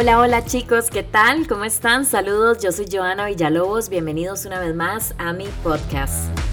Hola, hola chicos, ¿qué tal? ¿Cómo están? Saludos, yo soy Joana Villalobos, bienvenidos una vez más a mi podcast.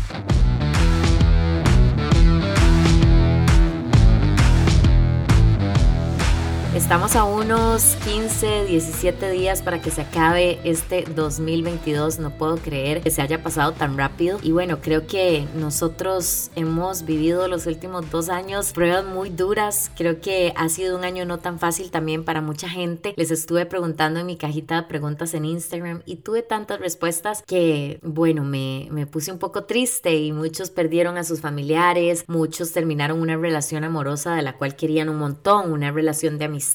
Estamos a unos 15, 17 días para que se acabe este 2022. No puedo creer que se haya pasado tan rápido. Y bueno, creo que nosotros hemos vivido los últimos dos años pruebas muy duras. Creo que ha sido un año no tan fácil también para mucha gente. Les estuve preguntando en mi cajita de preguntas en Instagram y tuve tantas respuestas que, bueno, me, me puse un poco triste y muchos perdieron a sus familiares, muchos terminaron una relación amorosa de la cual querían un montón, una relación de amistad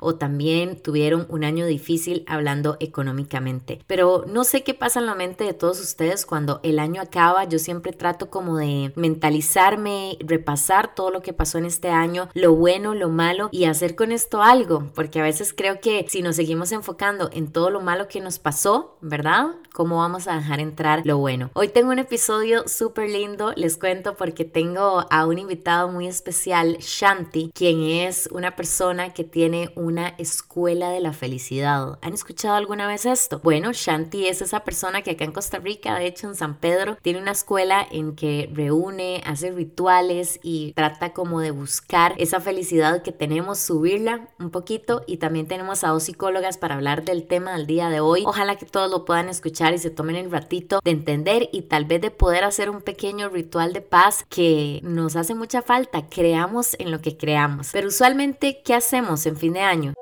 o también tuvieron un año difícil hablando económicamente. Pero no sé qué pasa en la mente de todos ustedes cuando el año acaba. Yo siempre trato como de mentalizarme, repasar todo lo que pasó en este año, lo bueno, lo malo y hacer con esto algo, porque a veces creo que si nos seguimos enfocando en todo lo malo que nos pasó, ¿verdad? ¿Cómo vamos a dejar entrar lo bueno? Hoy tengo un episodio súper lindo, les cuento porque tengo a un invitado muy especial, Shanti, quien es una persona que tiene tiene una escuela de la felicidad. ¿Han escuchado alguna vez esto? Bueno, Shanti es esa persona que acá en Costa Rica, de hecho en San Pedro, tiene una escuela en que reúne, hace rituales y trata como de buscar esa felicidad que tenemos, subirla un poquito y también tenemos a dos psicólogas para hablar del tema del día de hoy. Ojalá que todos lo puedan escuchar y se tomen el ratito de entender y tal vez de poder hacer un pequeño ritual de paz que nos hace mucha falta. Creamos en lo que creamos. Pero usualmente, ¿qué hacemos? En fin de año.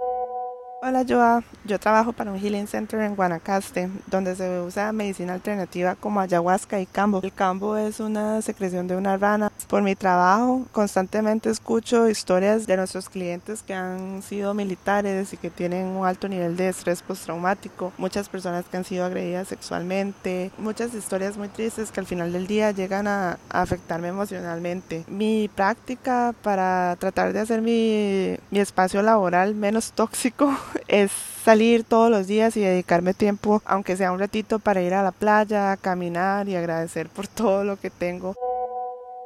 Hola Joa, yo trabajo para un Healing Center en Guanacaste, donde se usa medicina alternativa como ayahuasca y cambo. El cambo es una secreción de una rana. Por mi trabajo, constantemente escucho historias de nuestros clientes que han sido militares y que tienen un alto nivel de estrés postraumático, muchas personas que han sido agredidas sexualmente, muchas historias muy tristes que al final del día llegan a, afectarme emocionalmente. Mi práctica para tratar de hacer mi, mi espacio laboral menos tóxico es salir todos los días y dedicarme tiempo, aunque sea un ratito, para ir a la playa, caminar y agradecer por todo lo que tengo.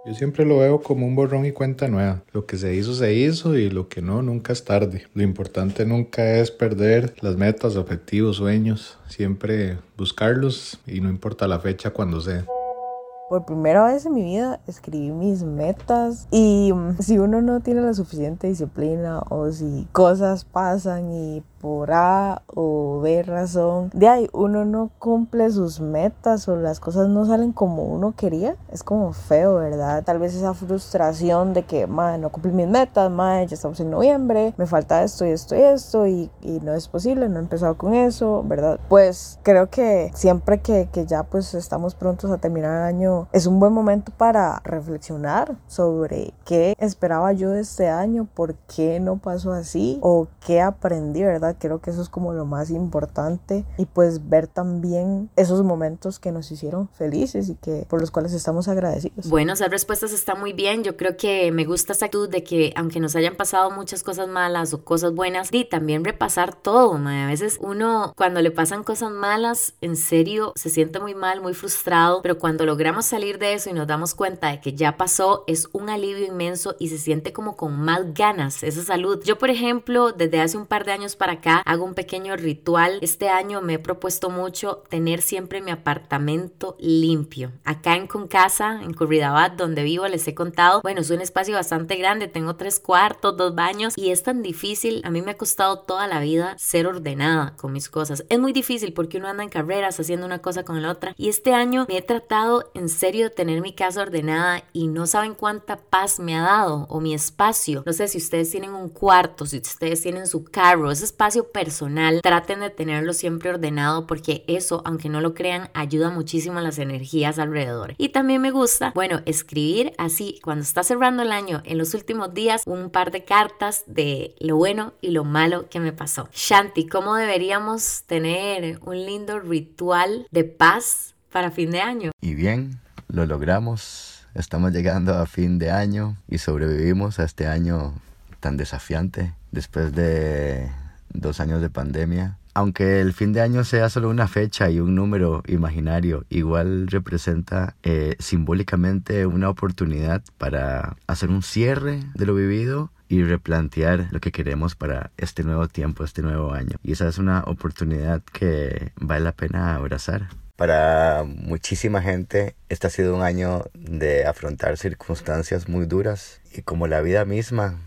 Yo siempre lo veo como un borrón y cuenta nueva. Lo que se hizo, se hizo y lo que no, nunca es tarde. Lo importante nunca es perder las metas, objetivos, sueños. Siempre buscarlos y no importa la fecha cuando sea. Por primera vez en mi vida escribí mis metas. Y mm, si uno no tiene la suficiente disciplina o si cosas pasan y por A o B razón, de ahí uno no cumple sus metas o las cosas no salen como uno quería, es como feo, ¿verdad? Tal vez esa frustración de que, madre, no cumplí mis metas, madre, ya estamos en noviembre, me falta esto y esto y esto y, y no es posible, no he empezado con eso, ¿verdad? Pues creo que siempre que, que ya pues estamos prontos a terminar el año, es un buen momento para reflexionar sobre qué esperaba yo de este año, por qué no pasó así o qué aprendí, ¿verdad? Creo que eso es como lo más importante y pues ver también esos momentos que nos hicieron felices y que por los cuales estamos agradecidos. Bueno, esas respuestas están muy bien. Yo creo que me gusta esa actitud de que aunque nos hayan pasado muchas cosas malas o cosas buenas, y también repasar todo. A veces uno cuando le pasan cosas malas, en serio se siente muy mal, muy frustrado, pero cuando logramos salir de eso y nos damos cuenta de que ya pasó, es un alivio inmenso y se siente como con más ganas esa salud. Yo, por ejemplo, desde hace un par de años para acá hago un pequeño ritual. Este año me he propuesto mucho tener siempre mi apartamento limpio. Acá en Concasa, en Curridabat, donde vivo, les he contado, bueno, es un espacio bastante grande, tengo tres cuartos, dos baños y es tan difícil, a mí me ha costado toda la vida ser ordenada con mis cosas. Es muy difícil porque uno anda en carreras haciendo una cosa con la otra y este año me he tratado en serio de tener mi casa ordenada y no saben cuánta paz me ha dado o mi espacio. No sé si ustedes tienen un cuarto, si ustedes tienen su carro, ese espacio personal, traten de tenerlo siempre ordenado porque eso, aunque no lo crean, ayuda muchísimo a las energías alrededor. Y también me gusta, bueno, escribir así cuando está cerrando el año, en los últimos días, un par de cartas de lo bueno y lo malo que me pasó. Shanti, ¿cómo deberíamos tener un lindo ritual de paz para fin de año? Y bien, lo logramos. Estamos llegando a fin de año y sobrevivimos a este año tan desafiante después de dos años de pandemia. Aunque el fin de año sea solo una fecha y un número imaginario, igual representa eh, simbólicamente una oportunidad para hacer un cierre de lo vivido y replantear lo que queremos para este nuevo tiempo, este nuevo año. Y esa es una oportunidad que vale la pena abrazar. Para muchísima gente, este ha sido un año de afrontar circunstancias muy duras y como la vida misma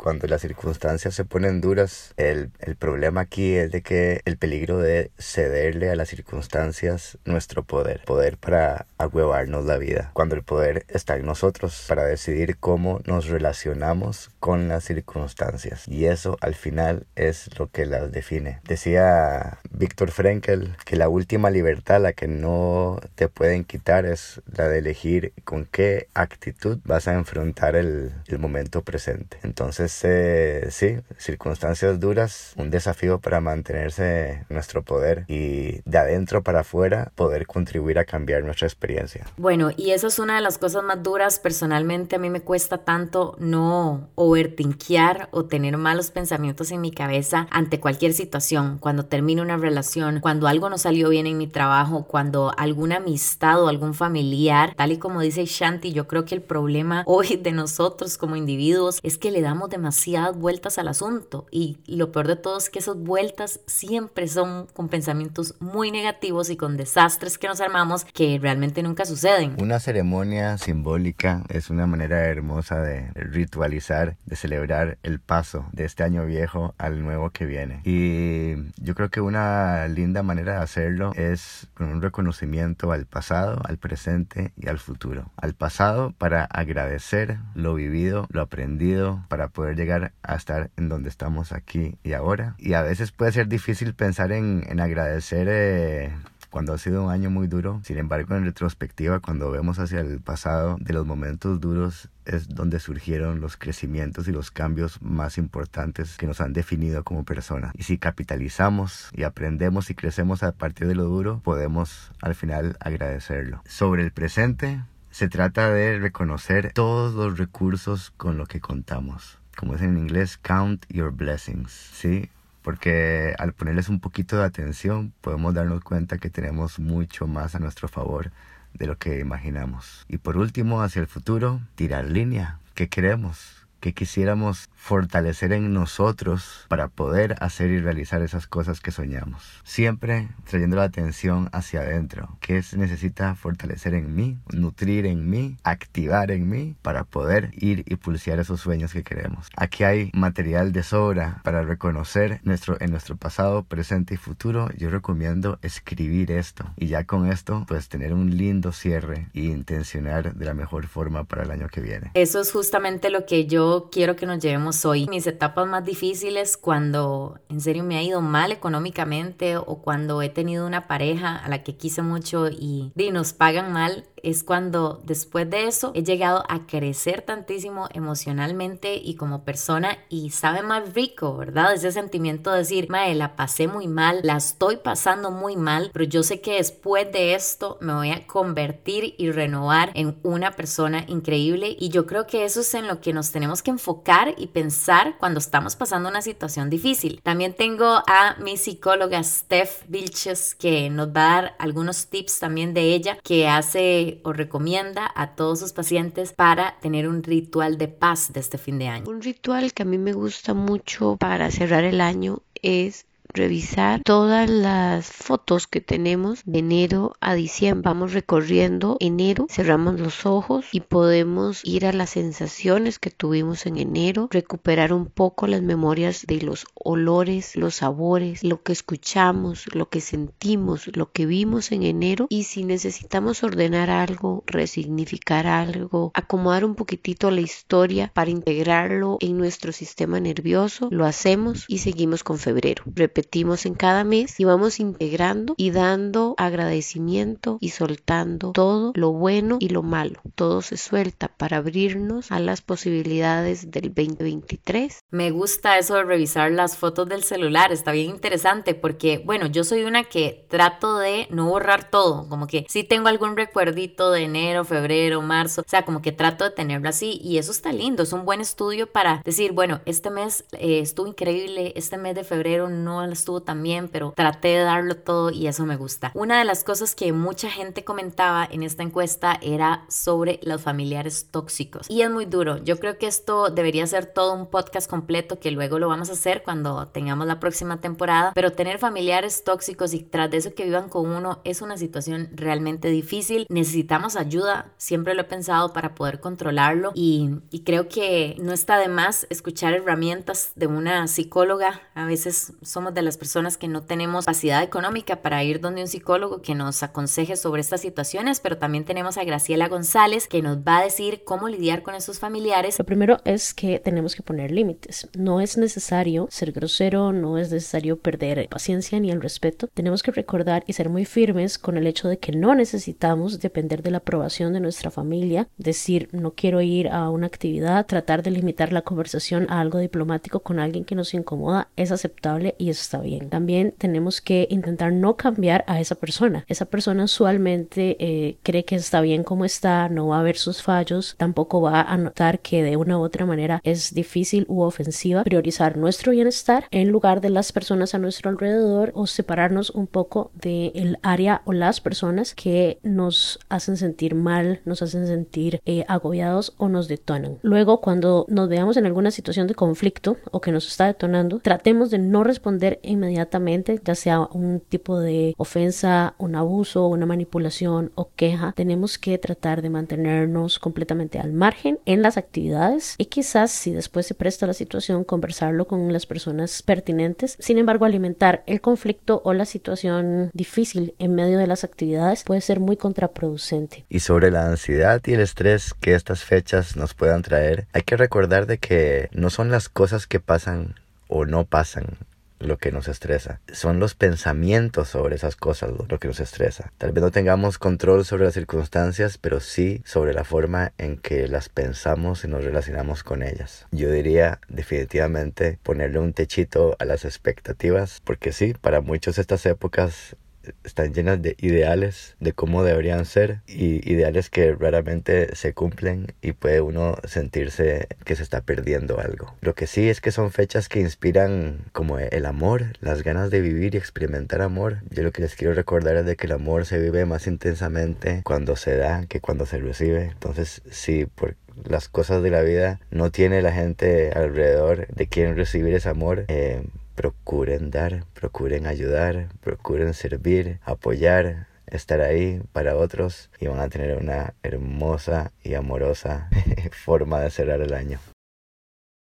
cuando las circunstancias se ponen duras, el, el, problema aquí es de que el peligro de cederle a las circunstancias nuestro poder, poder para agüevarnos la vida, cuando el poder está en nosotros para decidir cómo nos relacionamos con las circunstancias. Y eso al final es lo que las define. Decía Víctor Frenkel que la última libertad, la que no te pueden quitar, es la de elegir con qué actitud vas a enfrentar el, el momento presente. Entonces, eh, sí, circunstancias duras, un desafío para mantenerse nuestro poder y de adentro para afuera poder contribuir a cambiar nuestra experiencia. Bueno, y eso es una de las cosas más duras. Personalmente a mí me cuesta tanto no overtinkear o tener malos pensamientos en mi cabeza ante cualquier situación. Cuando termino una relación, cuando algo no salió bien en mi trabajo, cuando alguna amistad o algún familiar, tal y como dice Shanti, yo creo que el problema hoy de nosotros como individuos es que le damos de demasiadas vueltas al asunto y lo peor de todo es que esas vueltas siempre son con pensamientos muy negativos y con desastres que nos armamos que realmente nunca suceden. Una ceremonia simbólica es una manera hermosa de ritualizar, de celebrar el paso de este año viejo al nuevo que viene. Y yo creo que una linda manera de hacerlo es con un reconocimiento al pasado, al presente y al futuro. Al pasado para agradecer lo vivido, lo aprendido, para poder llegar a estar en donde estamos aquí y ahora. Y a veces puede ser difícil pensar en, en agradecer eh, cuando ha sido un año muy duro. Sin embargo, en retrospectiva, cuando vemos hacia el pasado de los momentos duros, es donde surgieron los crecimientos y los cambios más importantes que nos han definido como personas. Y si capitalizamos y aprendemos y crecemos a partir de lo duro, podemos al final agradecerlo. Sobre el presente, se trata de reconocer todos los recursos con los que contamos como dicen en inglés, count your blessings, ¿sí? Porque al ponerles un poquito de atención podemos darnos cuenta que tenemos mucho más a nuestro favor de lo que imaginamos. Y por último, hacia el futuro, tirar línea. ¿Qué queremos? que quisiéramos fortalecer en nosotros para poder hacer y realizar esas cosas que soñamos. Siempre trayendo la atención hacia adentro. ¿Qué se necesita fortalecer en mí, nutrir en mí, activar en mí para poder ir y pulsear esos sueños que queremos? Aquí hay material de sobra para reconocer nuestro, en nuestro pasado, presente y futuro. Yo recomiendo escribir esto y ya con esto pues tener un lindo cierre e intencionar de la mejor forma para el año que viene. Eso es justamente lo que yo quiero que nos llevemos hoy. Mis etapas más difíciles cuando en serio me ha ido mal económicamente o cuando he tenido una pareja a la que quise mucho y, y nos pagan mal, es cuando después de eso he llegado a crecer tantísimo emocionalmente y como persona y sabe más rico, ¿verdad? Ese sentimiento de decir, mae, la pasé muy mal, la estoy pasando muy mal, pero yo sé que después de esto me voy a convertir y renovar en una persona increíble y yo creo que eso es en lo que nos tenemos que enfocar y pensar cuando estamos pasando una situación difícil. También tengo a mi psicóloga Steph Vilches que nos va a dar algunos tips también de ella que hace o recomienda a todos sus pacientes para tener un ritual de paz de este fin de año? Un ritual que a mí me gusta mucho para cerrar el año es revisar todas las fotos que tenemos de enero a diciembre. Vamos recorriendo enero, cerramos los ojos y podemos ir a las sensaciones que tuvimos en enero, recuperar un poco las memorias de los olores, los sabores, lo que escuchamos, lo que sentimos, lo que vimos en enero y si necesitamos ordenar algo, resignificar algo, acomodar un poquitito la historia para integrarlo en nuestro sistema nervioso, lo hacemos y seguimos con febrero repetimos en cada mes y vamos integrando y dando agradecimiento y soltando todo lo bueno y lo malo. Todo se suelta para abrirnos a las posibilidades del 2023. Me gusta eso de revisar las fotos del celular, está bien interesante porque, bueno, yo soy una que trato de no borrar todo, como que si tengo algún recuerdito de enero, febrero, marzo, o sea, como que trato de tenerlo así y eso está lindo, es un buen estudio para decir, bueno, este mes eh, estuvo increíble, este mes de febrero no estuvo tan bien, pero traté de darlo todo y eso me gusta. Una de las cosas que mucha gente comentaba en esta encuesta era sobre los familiares tóxicos. Y es muy duro. Yo creo que esto debería ser todo un podcast completo que luego lo vamos a hacer cuando tengamos la próxima temporada. Pero tener familiares tóxicos y tras de eso que vivan con uno es una situación realmente difícil. Necesitamos ayuda, siempre lo he pensado, para poder controlarlo. Y, y creo que no está de más escuchar herramientas de una psicóloga. A veces somos de las personas que no tenemos capacidad económica para ir donde un psicólogo que nos aconseje sobre estas situaciones, pero también tenemos a Graciela González que nos va a decir cómo lidiar con esos familiares. Lo primero es que tenemos que poner límites. No es necesario ser grosero, no es necesario perder paciencia ni el respeto. Tenemos que recordar y ser muy firmes con el hecho de que no necesitamos depender de la aprobación de nuestra familia, decir no quiero ir a una actividad, tratar de limitar la conversación a algo diplomático con alguien que nos incomoda es aceptable y eso está bien. También tenemos que intentar no cambiar a esa persona. Esa persona usualmente eh, cree que está bien como está, no va a ver sus fallos, tampoco va a notar que de una u otra manera es difícil u ofensiva priorizar nuestro bienestar en lugar de las personas a nuestro alrededor o separarnos un poco del área o las personas que nos hacen sentir mal, nos hacen sentir eh, agobiados o nos detonan. Luego, cuando nos veamos en alguna situación de conflicto o que nos está detonando, tratemos de no responder inmediatamente, ya sea un tipo de ofensa, un abuso, una manipulación o queja. Tenemos que tratar de mantenernos completamente al margen en las actividades y quizás si después se presta la situación conversarlo con las personas pertinentes. Sin embargo, alimentar el conflicto o la situación difícil en medio de las actividades puede ser muy contraproducente. Y sobre la ansiedad y el estrés que estas fechas nos puedan traer, hay que recordar de que no son las cosas que pasan o no pasan lo que nos estresa. Son los pensamientos sobre esas cosas lo que nos estresa. Tal vez no tengamos control sobre las circunstancias, pero sí sobre la forma en que las pensamos y nos relacionamos con ellas. Yo diría definitivamente ponerle un techito a las expectativas, porque sí, para muchos estas épocas están llenas de ideales de cómo deberían ser y ideales que raramente se cumplen y puede uno sentirse que se está perdiendo algo. Lo que sí es que son fechas que inspiran como el amor, las ganas de vivir y experimentar amor. Yo lo que les quiero recordar es de que el amor se vive más intensamente cuando se da que cuando se recibe. Entonces sí, por las cosas de la vida no tiene la gente alrededor de quien recibir ese amor. Eh, procuren dar, procuren ayudar, procuren servir, apoyar, estar ahí para otros y van a tener una hermosa y amorosa forma de cerrar el año.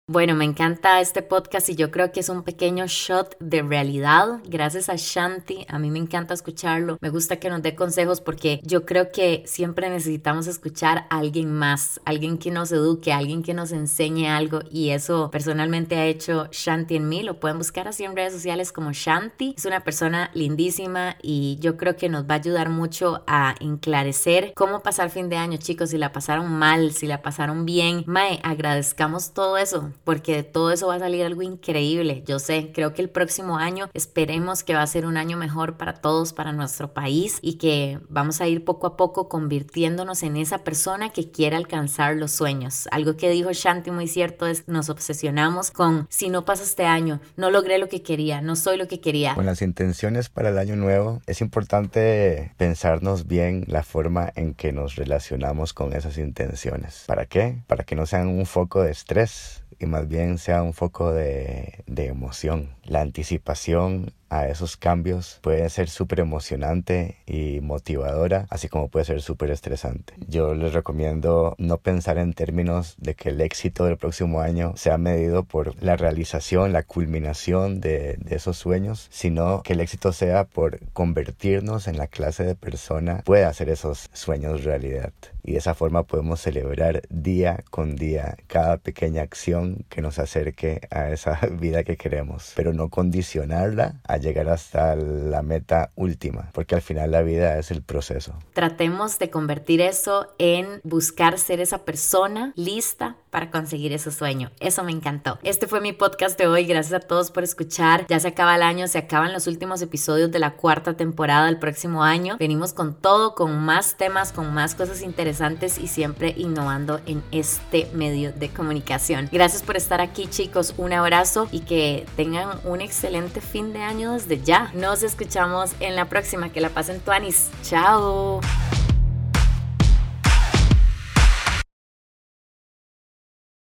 Bueno, me encanta este podcast y yo creo que es un pequeño shot de realidad. Gracias a Shanti, a mí me encanta escucharlo. Me gusta que nos dé consejos porque yo creo que siempre necesitamos escuchar a alguien más, alguien que nos eduque, alguien que nos enseñe algo y eso personalmente ha hecho Shanti en mí. Lo pueden buscar así en redes sociales como Shanti. Es una persona lindísima y yo creo que nos va a ayudar mucho a enclarecer cómo pasar fin de año, chicos. Si la pasaron mal, si la pasaron bien, mae, agradezcamos todo eso porque de todo eso va a salir algo increíble. Yo sé, creo que el próximo año esperemos que va a ser un año mejor para todos, para nuestro país y que vamos a ir poco a poco convirtiéndonos en esa persona que quiere alcanzar los sueños. Algo que dijo Shanti muy cierto es nos obsesionamos con si no pasa este año, no logré lo que quería, no soy lo que quería. Con las intenciones para el año nuevo es importante pensarnos bien la forma en que nos relacionamos con esas intenciones. ¿Para qué? Para que no sean un foco de estrés y más bien sea un foco de, de emoción. La anticipación a esos cambios puede ser súper emocionante y motivadora, así como puede ser súper estresante. Yo les recomiendo no pensar en términos de que el éxito del próximo año sea medido por la realización, la culminación de, de esos sueños, sino que el éxito sea por convertirnos en la clase de persona que puede hacer esos sueños realidad. Y de esa forma podemos celebrar día con día cada pequeña acción que nos acerque a esa vida que queremos, pero no condicionarla a llegar hasta la meta última, porque al final la vida es el proceso. Tratemos de convertir eso en buscar ser esa persona lista para conseguir ese sueño. Eso me encantó. Este fue mi podcast de hoy. Gracias a todos por escuchar. Ya se acaba el año, se acaban los últimos episodios de la cuarta temporada del próximo año. Venimos con todo, con más temas, con más cosas interesantes y siempre innovando en este medio de comunicación. Gracias por estar aquí chicos. Un abrazo y que tengan un excelente fin de año desde ya. Nos escuchamos en la próxima. Que la pasen tuanis. Chao.